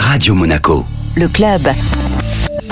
Radio Monaco. Le club.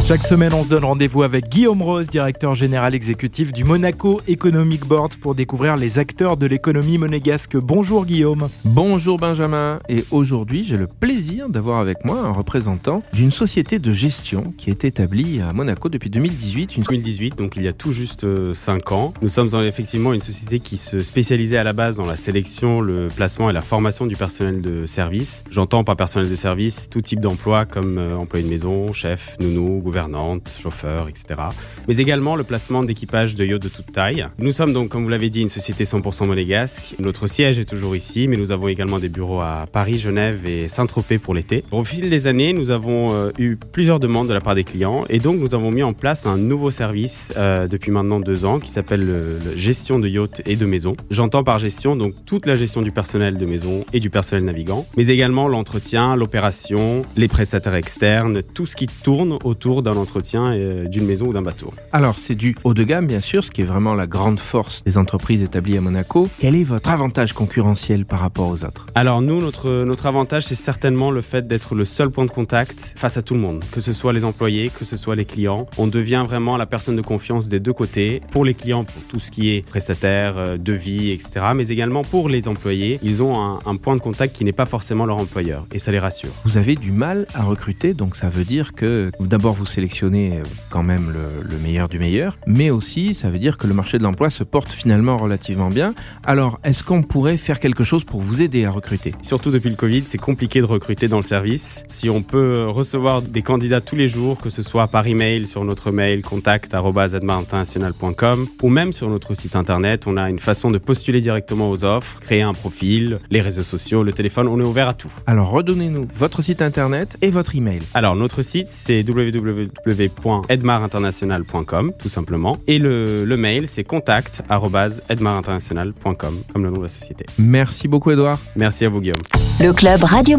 Chaque semaine, on se donne rendez-vous avec Guillaume Rose, directeur général exécutif du Monaco Economic Board, pour découvrir les acteurs de l'économie monégasque. Bonjour Guillaume. Bonjour Benjamin, et aujourd'hui j'ai le plaisir d'avoir avec moi un représentant d'une société de gestion qui est établie à Monaco depuis 2018. Une... 2018, donc il y a tout juste 5 ans. Nous sommes effectivement une société qui se spécialisait à la base dans la sélection, le placement et la formation du personnel de service. J'entends par personnel de service tout type d'emploi comme euh, employé de maison, chef, nounou, gouvernante, chauffeurs, etc. Mais également le placement d'équipage de yachts de toute taille. Nous sommes donc, comme vous l'avez dit, une société 100% monégasque. Notre siège est toujours ici, mais nous avons également des bureaux à Paris, Genève et Saint-Tropez pour l'été. Au fil des années, nous avons euh, eu plusieurs demandes de la part des clients et donc nous avons mis en place un nouveau service euh, depuis maintenant deux ans qui s'appelle le, gestion de yachts et de maisons. J'entends par gestion donc toute la gestion du personnel de maison et du personnel navigant, mais également l'entretien, l'opération, les prestataires externes, tout ce qui tourne autour d'un entretien euh, d'une maison ou d'un bateau. Alors, c'est du haut de gamme, bien sûr, ce qui est vraiment la grande force des entreprises établies à Monaco. Quel est votre avantage concurrentiel par rapport aux autres? Alors, nous, notre, notre avantage, c'est certainement le fait d'être le seul point de contact face à tout le monde, que ce soit les employés, que ce soit les clients. On devient vraiment la personne de confiance des deux côtés, pour les clients, pour tout ce qui est prestataire, euh, devis, etc., mais également pour les employés. Ils ont un, un point de contact qui n'est pas forcément leur employeur, et ça les rassure. Vous avez du mal à recruter, donc ça veut dire que d'abord vous sélectionner euh, quand même le, meilleur du meilleur, mais aussi ça veut dire que le marché de l'emploi se porte finalement relativement bien. Alors, est-ce qu'on pourrait faire quelque chose pour vous aider à recruter? Surtout depuis le Covid, c'est compliqué de recruter dans le service. Si on peut recevoir des candidats tous les jours, que ce soit par email sur notre mail contact@international.com ou même sur notre site internet, on a une façon de postuler directement aux offres, créer un profil, les réseaux sociaux, le téléphone, on est ouvert à tout. Alors, redonnez-nous votre site internet et votre email. Alors, notre site c'est www www.edmarinternational.com tout simplement. Et le, le mail, c'est contact.edmarinternational.com, comme le nom de la société. Merci beaucoup, Edouard. Merci à vous, Guillaume. Le club Radio